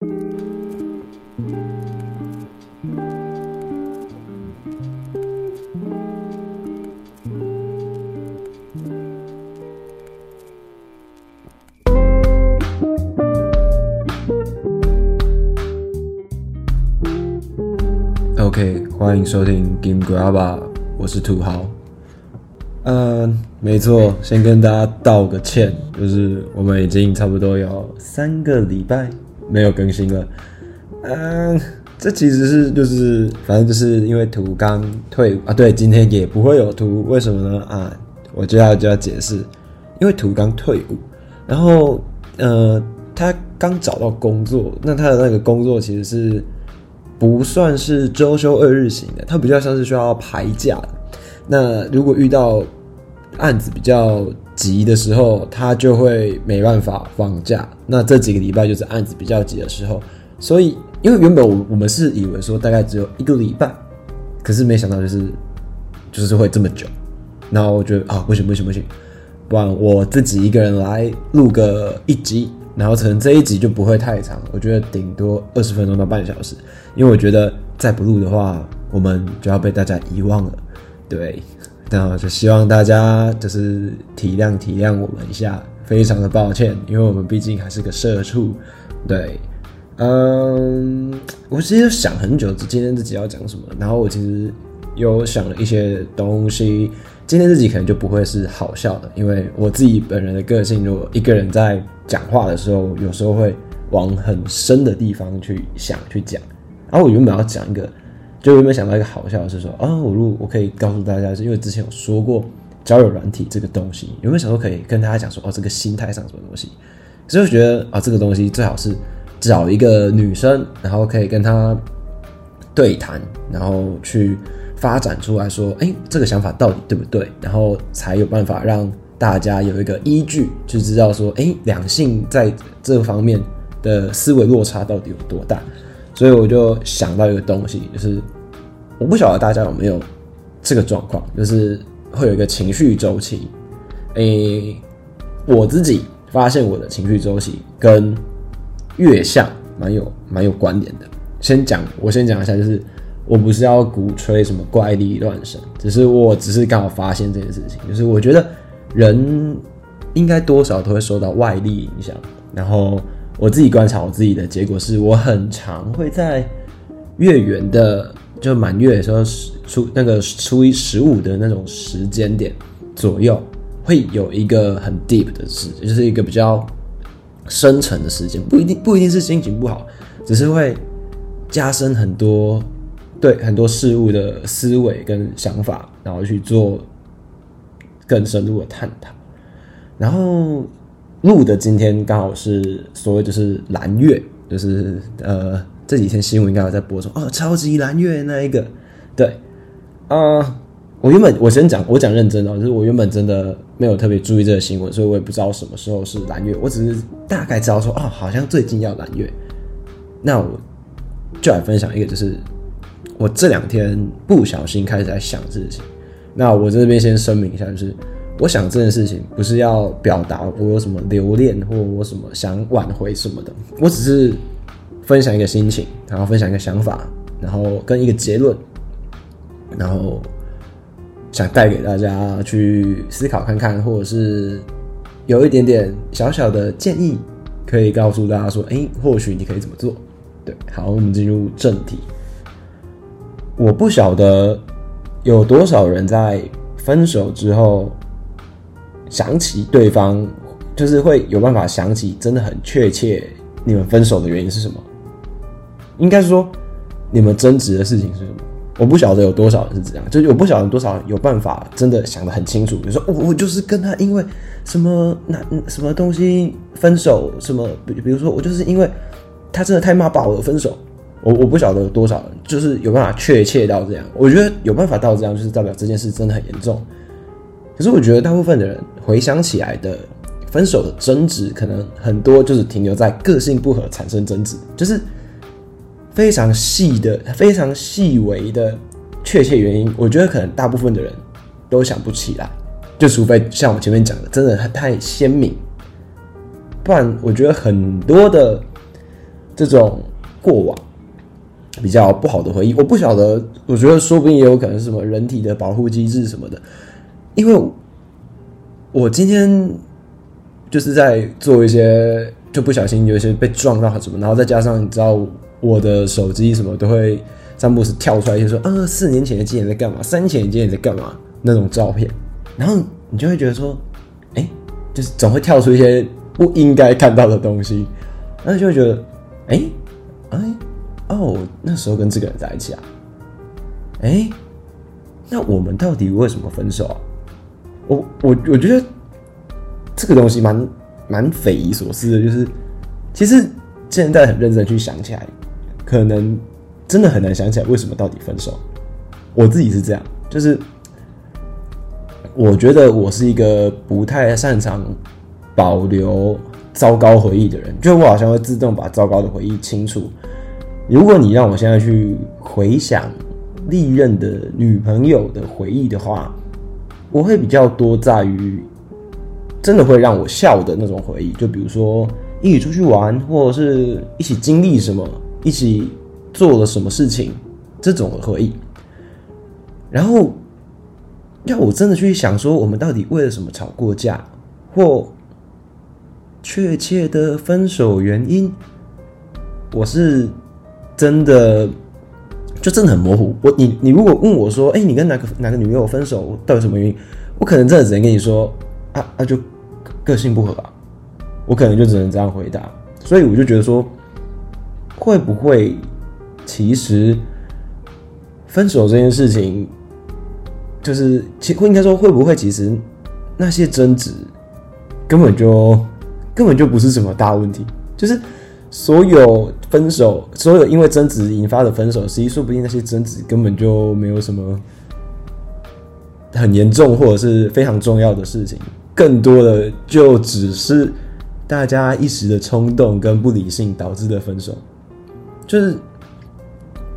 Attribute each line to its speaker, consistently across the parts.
Speaker 1: OK，欢迎收听 Game Grabba，我是土豪。嗯，没错，先跟大家道个歉，就是我们已经差不多有三个礼拜没有更新了。嗯，这其实是就是反正就是因为图刚退伍啊，对，今天也不会有图，为什么呢？啊，我接下来就要解释，因为图刚退伍，然后呃，他刚找到工作，那他的那个工作其实是。不算是周休二日型的，它比较像是需要排假的。那如果遇到案子比较急的时候，他就会没办法放假。那这几个礼拜就是案子比较急的时候，所以因为原本我我们是以为说大概只有一个礼拜，可是没想到就是就是会这么久。然后我觉得啊，不行不行不行，不然我自己一个人来录个一集。然后可能这一集就不会太长，我觉得顶多二十分钟到半小时，因为我觉得再不录的话，我们就要被大家遗忘了。对，那我就希望大家就是体谅体谅我们一下，非常的抱歉，因为我们毕竟还是个社畜。对，嗯，我其实想很久，今天自己要讲什么，然后我其实有想了一些东西。今天自己可能就不会是好笑的，因为我自己本人的个性，如果一个人在讲话的时候，有时候会往很深的地方去想去讲。然后我原本要讲一个，就有没有想到一个好笑的是说，啊，我如果我可以告诉大家，是因为之前有说过交友软体这个东西，有没有想说可以跟大家讲说，哦，这个心态上什么东西？所以我觉得啊，这个东西最好是找一个女生，然后可以跟她对谈，然后去。发展出来说，哎，这个想法到底对不对？然后才有办法让大家有一个依据，就知道说，哎，两性在这方面的思维落差到底有多大。所以我就想到一个东西，就是我不晓得大家有没有这个状况，就是会有一个情绪周期。诶，我自己发现我的情绪周期跟月相蛮有蛮有关联的。先讲，我先讲一下，就是。我不是要鼓吹什么怪力乱神，只是我只是刚好发现这件事情，就是我觉得人应该多少都会受到外力影响。然后我自己观察我自己的结果是，我很常会在月圆的就满月的时候初那个初一十五的那种时间点左右，会有一个很 deep 的事，就是一个比较深沉的时间，不一定不一定是心情不好，只是会加深很多。对很多事物的思维跟想法，然后去做更深入的探讨。然后录的今天刚好是所谓就是蓝月，就是呃这几天新闻应该有在播说哦，超级蓝月那一个。对，啊、我原本我先讲我讲认真的，就是我原本真的没有特别注意这个新闻，所以我也不知道什么时候是蓝月，我只是大概知道说哦，好像最近要蓝月。那我就来分享一个就是。我这两天不小心开始在想事情，那我这边先声明一下，就是我想这件事情不是要表达我有什么留恋或我什么想挽回什么的，我只是分享一个心情，然后分享一个想法，然后跟一个结论，然后想带给大家去思考看看，或者是有一点点小小的建议，可以告诉大家说，哎，或许你可以怎么做？对，好，我们进入正题。我不晓得有多少人在分手之后想起对方，就是会有办法想起真的很确切你们分手的原因是什么？应该是说你们争执的事情是什么？我不晓得有多少人是这样，就是我不晓得多少人有办法真的想得很清楚。比如说，我我就是跟他因为什么那什么东西分手，什么比比如说我就是因为他真的太骂爆我分手。我我不晓得有多少人就是有办法确切到这样，我觉得有办法到这样，就是代表这件事真的很严重。可是我觉得大部分的人回想起来的分手的争执，可能很多就是停留在个性不合产生争执，就是非常细的、非常细微的确切原因。我觉得可能大部分的人都想不起来，就除非像我前面讲的，真的太鲜明，不然我觉得很多的。这种过往比较不好的回忆。我不晓得，我觉得说不定也有可能是什么人体的保护机制什么的，因为我今天就是在做一些，就不小心有一些被撞到什么，然后再加上你知道我的手机什么都会三不时跳出来，就说啊，四年前的今年在干嘛？三年前的今年在干嘛？那种照片，然后你就会觉得说，哎，就是总会跳出一些不应该看到的东西，然后就会觉得，哎，哎，哦，那时候跟这个人在一起啊，哎，那我们到底为什么分手啊？我我我觉得这个东西蛮蛮匪夷所思的，就是其实现在很认真去想起来，可能真的很难想起来为什么到底分手。我自己是这样，就是。我觉得我是一个不太擅长保留糟糕回忆的人，就我好像会自动把糟糕的回忆清除。如果你让我现在去回想历任的女朋友的回忆的话，我会比较多在于真的会让我笑的那种回忆，就比如说一起出去玩，或者是一起经历什么，一起做了什么事情这种的回忆，然后。要我真的去想说，我们到底为了什么吵过架，或确切的分手原因，我是真的就真的很模糊。我你你如果问我说，哎、你跟哪个哪个女朋友分手，到底什么原因？我可能真的只能跟你说，啊啊，就个性不合吧。我可能就只能这样回答。所以我就觉得说，会不会其实分手这件事情？就是，其应该说，会不会其实那些争执根本就根本就不是什么大问题？就是所有分手，所有因为争执引发的分手，实际说不定那些争执根本就没有什么很严重或者是非常重要的事情，更多的就只是大家一时的冲动跟不理性导致的分手。就是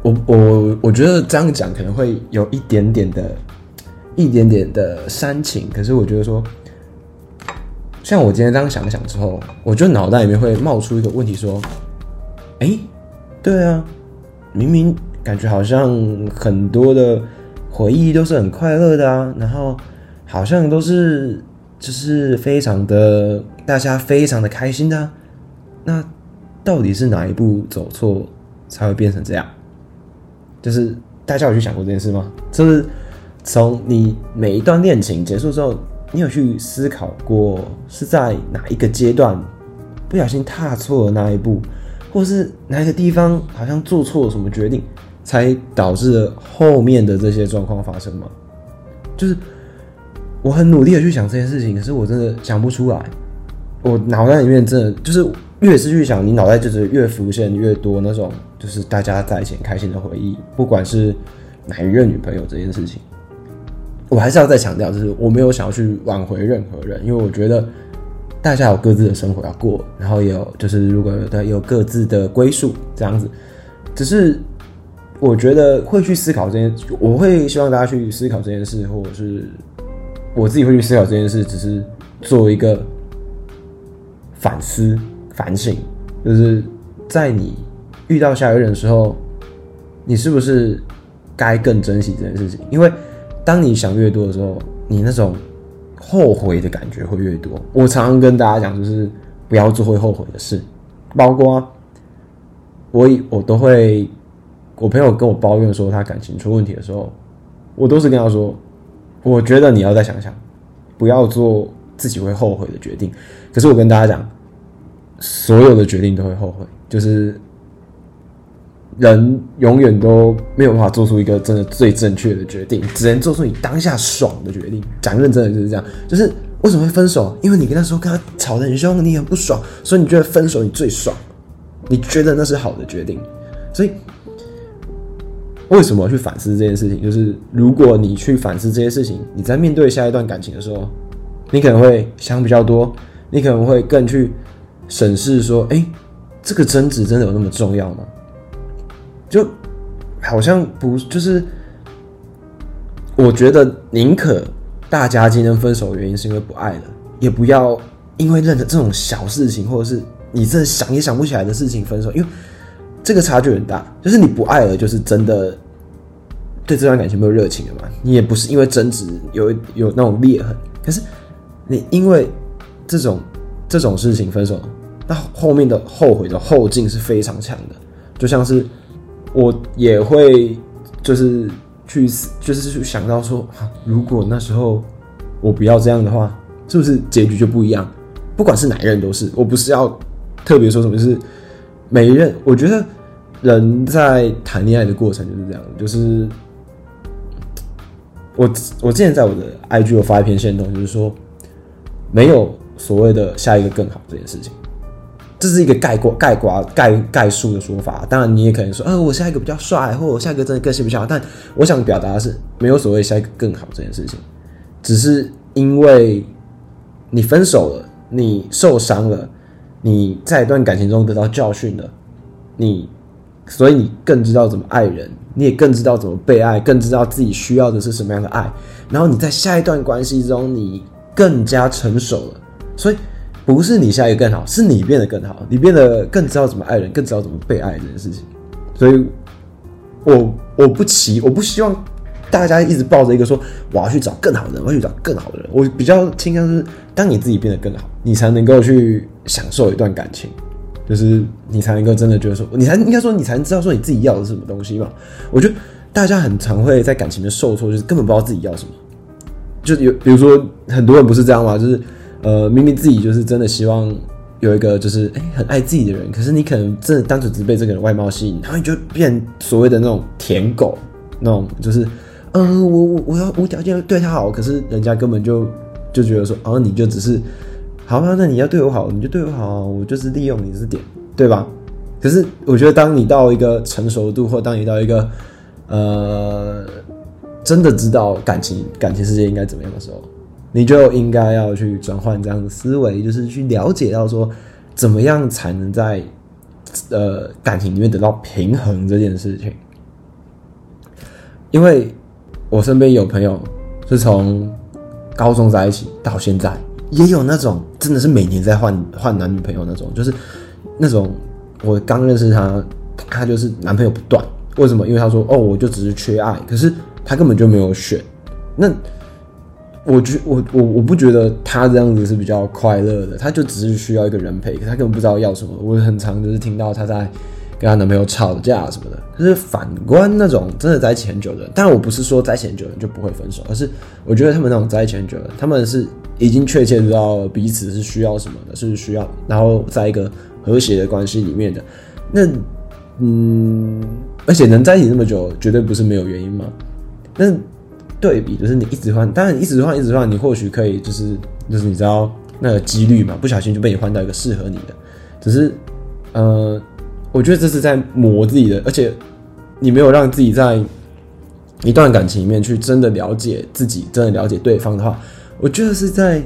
Speaker 1: 我我我觉得这样讲可能会有一点点的。一点点的煽情，可是我觉得说，像我今天这样想了想之后，我就脑袋里面会冒出一个问题，说，哎、对啊，明明感觉好像很多的回忆都是很快乐的啊，然后好像都是就是非常的大家非常的开心的啊，那到底是哪一步走错才会变成这样？就是大家有去想过这件事吗？就是。从你每一段恋情结束之后，你有去思考过是在哪一个阶段不小心踏错了那一步，或是哪一个地方好像做错了什么决定，才导致了后面的这些状况发生吗？就是我很努力的去想这件事情，可是我真的想不出来。我脑袋里面真的就是越是去想，你脑袋就是越浮现越多那种就是大家在一起开心的回忆，不管是哪一任女朋友这件事情。我还是要再强调，就是我没有想要去挽回任何人，因为我觉得大家有各自的生活要过，然后也有就是如果有有各自的归宿这样子，只是我觉得会去思考这件，我会希望大家去思考这件事，或者是我自己会去思考这件事，只是做一个反思反省，就是在你遇到下一任的时候，你是不是该更珍惜这件事情，因为。当你想越多的时候，你那种后悔的感觉会越多。我常常跟大家讲，就是不要做会后悔的事。包括我，我都会，我朋友跟我抱怨说他感情出问题的时候，我都是跟他说，我觉得你要再想想，不要做自己会后悔的决定。可是我跟大家讲，所有的决定都会后悔，就是。人永远都没有办法做出一个真的最正确的决定，只能做出你当下爽的决定。讲认真的就是这样，就是为什么会分手？因为你跟他说跟他吵得很凶，你很不爽，所以你觉得分手你最爽，你觉得那是好的决定。所以为什么去反思这件事情？就是如果你去反思这些事情，你在面对下一段感情的时候，你可能会想比较多，你可能会更去审视说，哎，这个争执真的有那么重要吗？就好像不就是，我觉得宁可大家今天分手的原因是因为不爱了，也不要因为任何这种小事情或者是你这想也想不起来的事情分手。因为这个差距很大。就是你不爱了，就是真的对这段感情没有热情了嘛？你也不是因为争执有有那种裂痕，可是你因为这种这种事情分手，那后面的后悔的后劲是非常强的。就像是我也会就是去就是去想到说，如果那时候我不要这样的话，是不是结局就不一样？不管是哪一任都是，我不是要特别说什么，就是每一任，我觉得人在谈恋爱的过程就是这样，就是我我之前在我的 IG 有发一篇线动，就是说没有所谓的下一个更好这件事情，这是一个概括概括概概述的说法。当然，你也可能说，呃，我下一个比较帅，或我下一个真的个性比较好。但我想表达的是，没有所谓下一个更好这件事情，只是因为你分手了。你受伤了，你在一段感情中得到教训了，你，所以你更知道怎么爱人，你也更知道怎么被爱，更知道自己需要的是什么样的爱。然后你在下一段关系中，你更加成熟了。所以不是你下一个更好，是你变得更好，你变得更知道怎么爱人，更知道怎么被爱这件事情。所以我我不期，我不希望。大家一直抱着一个说，我要去找更好的人，我要去找更好的人。我比较倾向是，当你自己变得更好，你才能够去享受一段感情，就是你才能够真的觉得说，你才应该说，你才能知道说你自己要的是什么东西嘛。我觉得大家很常会在感情的受挫，就是根本不知道自己要什么。就有比如说很多人不是这样嘛，就是呃明明自己就是真的希望有一个就是哎、很爱自己的人，可是你可能真的单纯只被这个人外貌吸引，然后你就变所谓的那种舔狗，那种就是。嗯，我我我要无条件对他好，可是人家根本就就觉得说，哦，你就只是，好吧，那你要对我好，你就对我好，我就是利用你这点，对吧？可是我觉得，当你到一个成熟度，或当你到一个呃，真的知道感情感情世界应该怎么样的时候，你就应该要去转换这样的思维，就是去了解到说，怎么样才能在呃感情里面得到平衡这件事情，因为。我身边有朋友是从高中在一起到现在，也有那种真的是每年在换换男女朋友那种，就是那种我刚认识他，他就是男朋友不断。为什么？因为他说哦，我就只是缺爱，可是他根本就没有选。那我觉我我我不觉得他这样子是比较快乐的，他就只是需要一个人陪，他根本不知道要什么。我很常就是听到他在。跟她男朋友吵架什么的，可是反观那种真的在一起很久的人，当然我不是说在一起很久的人就不会分手，而是我觉得他们那种在一起很久的，他们是已经确切知道彼此是需要什么的，是需要，然后在一个和谐的关系里面的。那嗯，而且能在一起那么久，绝对不是没有原因嘛。那对比就是你一直换，当然一直换一直换，你或许可以就是就是你知道那个几率嘛，不小心就被你换到一个适合你的，只是呃。我觉得这是在磨自己的，而且你没有让自己在一段感情里面去真的了解自己，真的了解对方的话，我觉得是在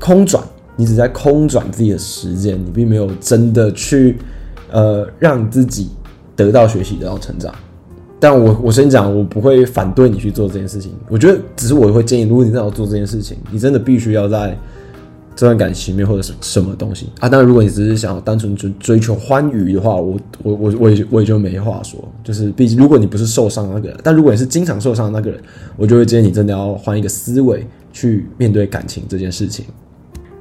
Speaker 1: 空转，你只在空转自己的时间，你并没有真的去呃让自己得到学习，得到成长。但我我先讲，我不会反对你去做这件事情。我觉得只是我会建议，如果你真的要做这件事情，你真的必须要在。这段感情里面或者是什么东西啊？当然，如果你只是想要单纯追追求欢愉的话，我我我我也我也就没话说。就是毕竟，如果你不是受伤的那个人，但如果你是经常受伤的那个人，我就会建议你真的要换一个思维去面对感情这件事情。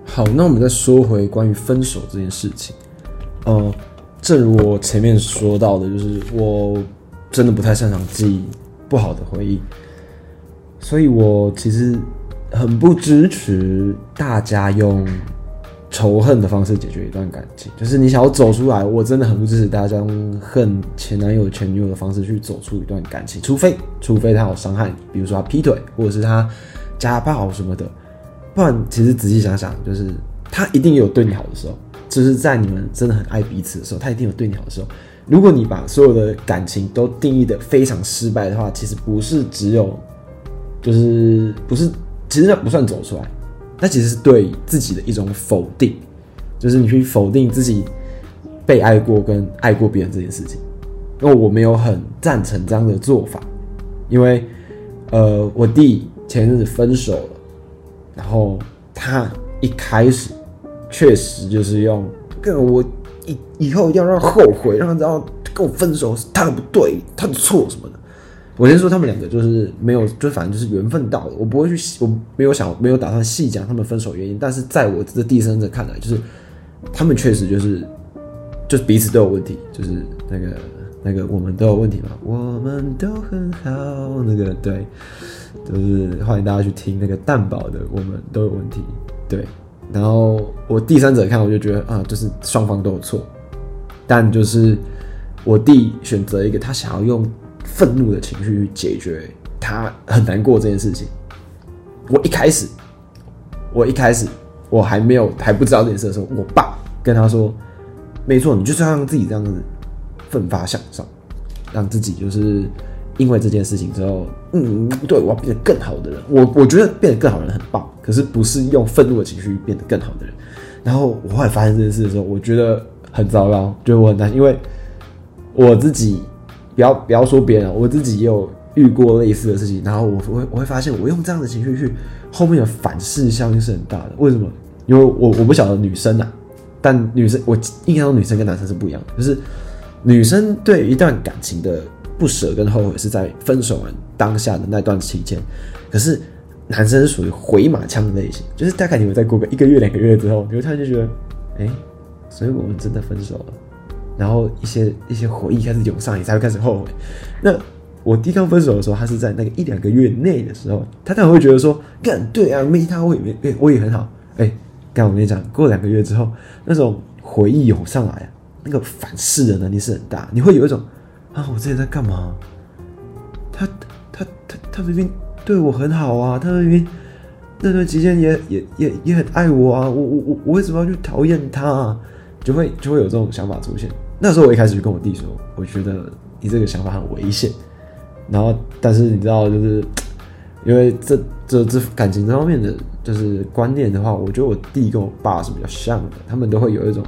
Speaker 1: 好，那我们再说回关于分手这件事情。嗯，正如我前面说到的，就是我真的不太擅长记忆不好的回忆，所以我其实。很不支持大家用仇恨的方式解决一段感情，就是你想要走出来，我真的很不支持大家用恨前男友、前女友的方式去走出一段感情，除非除非他有伤害你，比如说他劈腿，或者是他家暴什么的，不然其实仔细想想，就是他一定有对你好的时候，就是在你们真的很爱彼此的时候，他一定有对你好的时候。如果你把所有的感情都定义的非常失败的话，其实不是只有，就是不是。其实那不算走出来，那其实是对自己的一种否定，就是你去否定自己被爱过跟爱过别人这件事情。因为我没有很赞成这样的做法，因为呃，我弟前阵子分手了，然后他一开始确实就是用，跟我以以后一定要让他后悔，让他知道跟我分手是他的不对，他的错什么的。我先说他们两个就是没有，就反正就是缘分到了。我不会去，我没有想，没有打算细讲他们分手原因。但是在我这第三者看来，就是他们确实就是，就是彼此都有问题，就是那个那个我们都有问题嘛，我们都很好。那个对，就是欢迎大家去听那个蛋堡的，我们都有问题。对，然后我第三者看，我就觉得啊，就是双方都有错，但就是我弟选择一个他想要用。愤怒的情绪去解决他很难过这件事情。我一开始，我一开始我还没有还不知道这件事的时候，我爸跟他说：“没错，你就是要让自己这样子奋发向上，让自己就是因为这件事情之后，嗯，对，我要变得更好的人。我我觉得变得更好的人很棒，可是不是用愤怒的情绪变得更好的人。然后我后来发现这件事的时候，我觉得很糟糕，觉得我很担心，因为我自己。”不要不要说别人，我自己也有遇过类似的事情，然后我会我会发现，我用这样的情绪去后面的反噬效应是很大的。为什么？因为我我不晓得女生啊，但女生我印象中女生跟男生是不一样的，就是女生对一段感情的不舍跟后悔是在分手完当下的那段期间，可是男生是属于回马枪的类型，就是大概你们再过个一个月两个月之后，你会突然就觉得，哎，所以我们真的分手了。然后一些一些回忆开始涌上，你才会开始后悔。那我弟刚分手的时候，他是在那个一两个月内的时候，他当然会觉得说，干对啊，没他我也没，我也很好。哎，刚我跟你讲，过两个月之后，那种回忆涌上来，那个反噬的能力是很大，你会有一种啊，我之前在干嘛？他他他他明明对我很好啊，他明明那段期间也也也也很爱我啊，我我我我为什么要去讨厌他啊？就会就会有这种想法出现。那时候我一开始就跟我弟说，我觉得你这个想法很危险。然后，但是你知道，就是因为这这这感情这方面的就是观念的话，我觉得我弟跟我爸是比较像的。他们都会有一种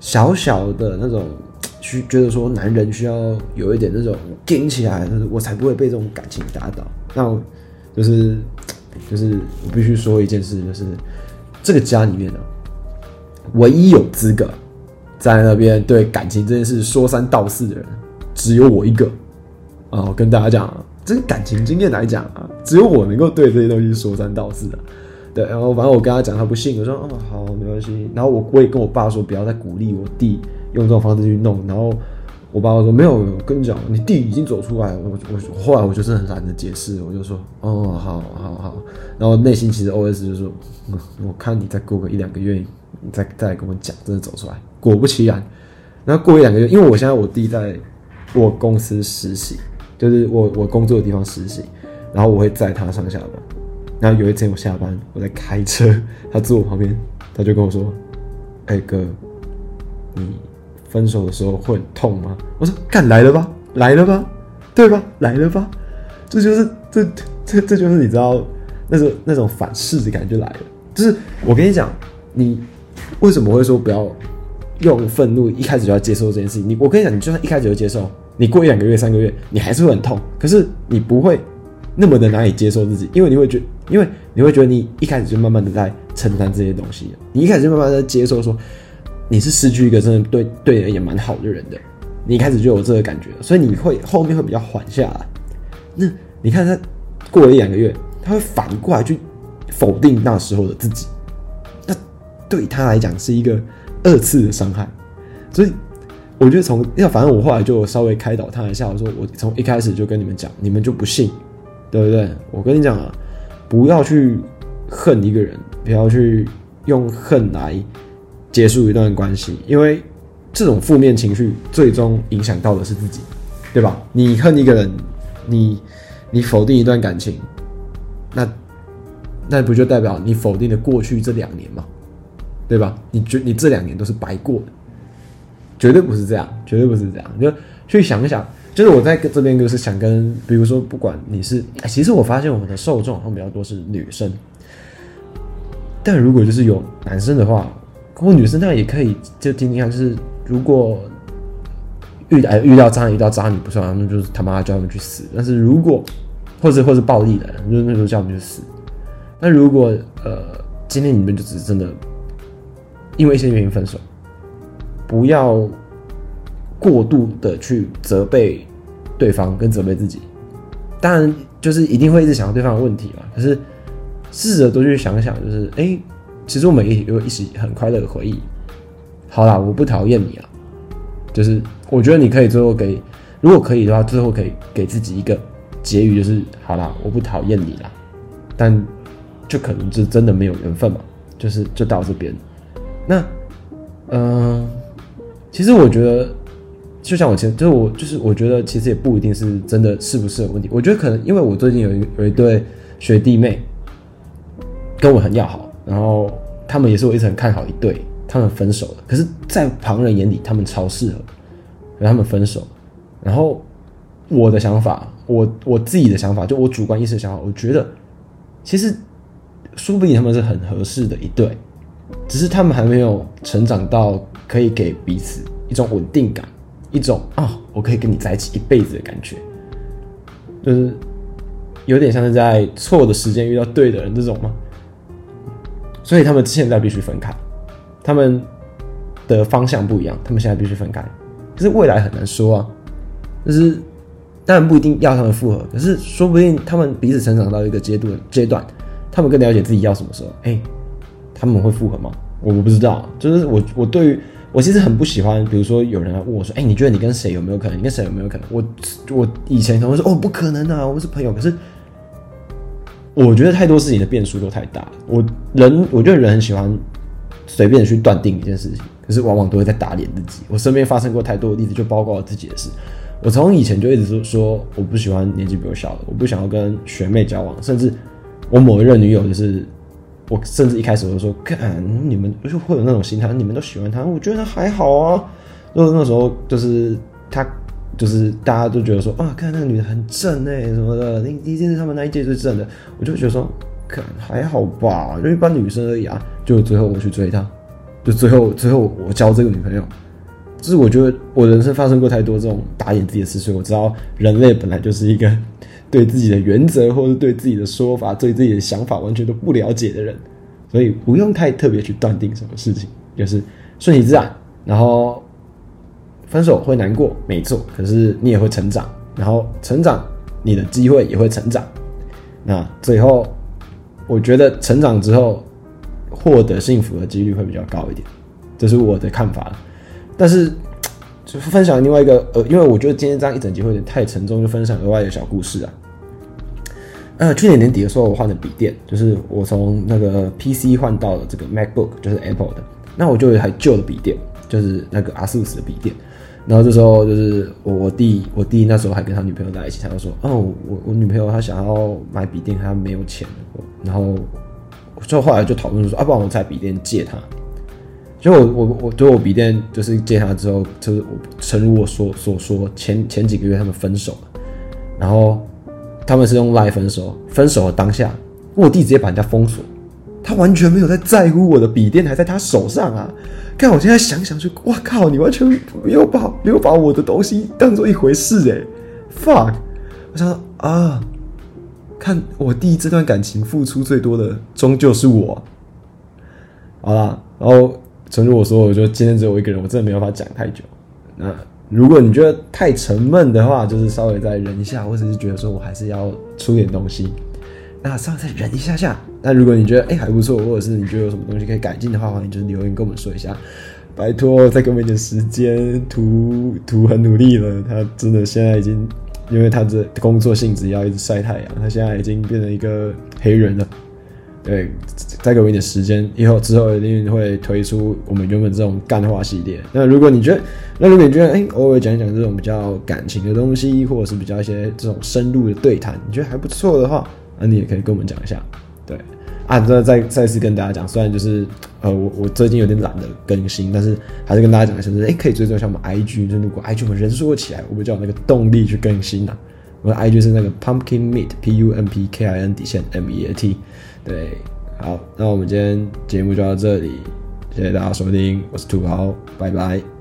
Speaker 1: 小小的那种需觉得说，男人需要有一点那种硬起来，我才不会被这种感情打倒。那我就是就是我必须说一件事，就是这个家里面呢。唯一有资格在那边对感情这件事说三道四的人，只有我一个啊！我跟大家讲，这个感情经验来讲啊，只有我能够对这些东西说三道四的。对，然后反正我跟他讲，他不信，我说哦好，没关系。然后我我也跟我爸说，不要再鼓励我弟用这种方式去弄。然后我爸爸说没有，我跟你讲，你弟已经走出来。我我后来我就是很懒得解释，我就说哦好好好。然后内心其实 OS 就是说，我看你再过个一两个月。你再再来跟我讲，真的走出来。果不其然，然后过一两个月，因为我现在我弟在我公司实习，就是我我工作的地方实习，然后我会载他上下班。然后有一天我下班，我在开车，他坐我旁边，他就跟我说：“哎哥，你分手的时候会很痛吗？”我说：“干来了吧，来了吧，对吧？来了吧。”这就是这这这就是你知道，那种那种反噬的感觉来了。就是我跟你讲，你。为什么会说不要用愤怒一开始就要接受这件事情？你我跟你讲，你就算一开始就接受，你过一两个月、三个月，你还是会很痛。可是你不会那么的难以接受自己，因为你会觉，因为你会觉得你一开始就慢慢的在承担这些东西，你一开始就慢慢的接受说你是失去一个真的对对人也蛮好的人的，你一开始就有这个感觉，所以你会后面会比较缓下来。那你看他过了一两个月，他会反过来去否定那时候的自己。那对他来讲是一个二次的伤害，所以我觉得从要反正我后来就稍微开导他一下，我说我从一开始就跟你们讲，你们就不信，对不对？我跟你讲啊，不要去恨一个人，不要去用恨来结束一段关系，因为这种负面情绪最终影响到的是自己，对吧？你恨一个人，你你否定一段感情，那那不就代表你否定了过去这两年吗？对吧？你觉你这两年都是白过的，绝对不是这样，绝对不是这样。就去想想，就是我在这边就是想跟，比如说，不管你是，其实我发现我们的受众好像比较多是女生，但如果就是有男生的话，不过女生那样也可以就听听看，就是如果遇哎遇到渣男遇到渣女不算，那就是他妈叫他们去死。但是如果或者或者暴力的，就那时候叫他们去死。那如果呃今天你们就只是真的。因为一些原因分手，不要过度的去责备对方跟责备自己。当然，就是一定会一直想到对方的问题嘛。可是试着多去想想，就是哎、其实我们也有一起很快乐的回忆。好啦，我不讨厌你啊，就是我觉得你可以最后给，如果可以的话，最后可以给自己一个结语，就是好啦，我不讨厌你啦，但就可能是真的没有缘分嘛，就是就到这边。那，嗯、其实我觉得，就像我前，就是我就是我觉得其实也不一定是真的是不是有问题。我觉得可能因为我最近有一有一对学弟妹跟我很要好，然后他们也是我一直很看好一对。他们分手了，可是，在旁人眼里，他们超适合，和他们分手。然后，我的想法，我我自己的想法，就我主观意识的想法，我觉得，其实，说不定他们是很合适的一对，只是他们还没有成长到可以给彼此一种稳定感，一种啊、我可以跟你在一起一辈子的感觉，就是有点像是在错的时间遇到对的人这种吗。所以他们现在必须分开。他们的方向不一样，他们现在必须分开。可是未来很难说啊，就是当然不一定要他们复合，可是说不定他们彼此成长到一个阶段阶段，他们更了解自己要什么时候。哎、他们会复合吗？我不知道。就是我我对于我其实很不喜欢，比如说有人来问我说：“哎、你觉得你跟谁有没有可能？你跟谁有没有可能？”我我以前可能会说：“哦，不可能啊，我们是朋友。”可是我觉得太多事情的变数都太大。我人我觉得人很喜欢。随便去断定一件事情，可是往往都会在打脸自己。我身边发生过太多的例子，就包括我自己的事。我从以前就一直说说，我不喜欢年纪比我小的，我不想要跟学妹交往。甚至我某一任女友，就是我甚至一开始我就说，看你们就会有那种心态，你们都喜欢她，我觉得还好啊。就是那时候就是她，就是大家都觉得说，啊，看那个女的很正哎、什么的，那一定是他们那一届最正的。我就觉得说。可还好吧，就一般女生而已啊。就最后我去追她，就最后最后我交这个女朋友。就是我觉得我人生发生过太多这种打脸自己的事，所以我知道人类本来就是一个对自己的原则或者对自己的说法、对自己的想法完全都不了解的人，所以不用太特别去断定什么事情，就是顺其自然。然后分手会难过，没错，可是你也会成长，然后成长你的机会也会成长。那最后。我觉得成长之后获得幸福的几率会比较高一点，这是我的看法。但是，就分享另外一个呃，因为我觉得今天这样一整集会有点太沉重，就分享额外的小故事啊。呃，去年年底的时候，我换了笔电，就是我从那个 PC 换到了这个 MacBook，就是 Apple 的。那我就有一台旧的笔电，就是那个 ASUS 的笔电。然后这时候就是我我弟我弟那时候还跟他女朋友在一起，他就说哦，我我女朋友她想要买笔电，她没有钱。然后就后来就讨论说，啊，不然我在笔电借他。就我我我对我笔电就是借他之后，就是我诚如我所所说，前前几个月他们分手了，然后他们是用 Line 分手，分手的当下，我弟直接把人家封锁，他完全没有在在乎我的笔电还在他手上啊。看，我现在想想就，哇靠！你完全没有把没有把我的东西当做一回事诶 fuck！我想说啊，看我弟这段感情付出最多的终究是我。好啦，然后诚如我说，我就今天只有我一个人，我真的没办法讲太久。那如果你觉得太沉闷的话，就是稍微再忍一下，或者是觉得说我还是要出点东西，那稍微再忍一下下。那如果你觉得哎、还不错，或者是你觉得有什么东西可以改进的话，欢迎就是留言跟我们说一下。拜托，再给我们一点时间。图图很努力了，他真的现在已经，因为他的工作性质要一直晒太阳，他现在已经变成一个黑人了。对，再给我一点时间，以后之后一定会推出我们原本这种干话系列。那如果你觉得，那如果你觉得哎、偶尔讲一讲这种比较感情的东西，或者是比较一些这种深入的对谈，你觉得还不错的话，那你也可以跟我们讲一下。对啊，这再再次跟大家讲，虽然就是呃，我我最近有点懒得更新，但是还是跟大家讲一下，就是哎，可以追踪一下我们 IG，就如果 IG 我们人数起来，我们就有那个动力去更新了。我的 IG 是那个 Pumpkin Meat P U M P K I N 底线 M E A T。对，好，那我们今天节目就到这里，谢谢大家收听，我是土豪，拜拜。